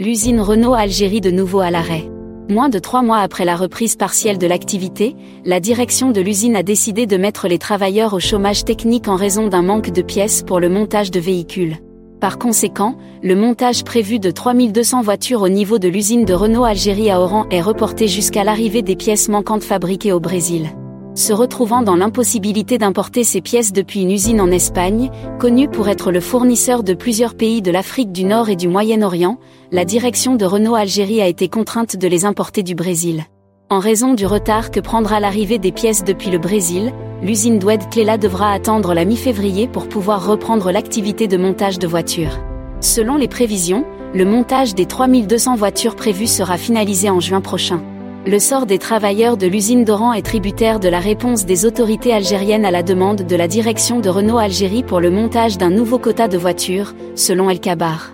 L'usine Renault Algérie de nouveau à l'arrêt. Moins de trois mois après la reprise partielle de l'activité, la direction de l'usine a décidé de mettre les travailleurs au chômage technique en raison d'un manque de pièces pour le montage de véhicules. Par conséquent, le montage prévu de 3200 voitures au niveau de l'usine de Renault Algérie à Oran est reporté jusqu'à l'arrivée des pièces manquantes fabriquées au Brésil se retrouvant dans l'impossibilité d'importer ces pièces depuis une usine en Espagne, connue pour être le fournisseur de plusieurs pays de l'Afrique du Nord et du Moyen-Orient, la direction de Renault Algérie a été contrainte de les importer du Brésil. En raison du retard que prendra l'arrivée des pièces depuis le Brésil, l'usine Doued Cléla devra attendre la mi-février pour pouvoir reprendre l'activité de montage de voitures. Selon les prévisions, le montage des 3200 voitures prévues sera finalisé en juin prochain. Le sort des travailleurs de l'usine d'Oran est tributaire de la réponse des autorités algériennes à la demande de la direction de Renault Algérie pour le montage d'un nouveau quota de voitures, selon El Kabar.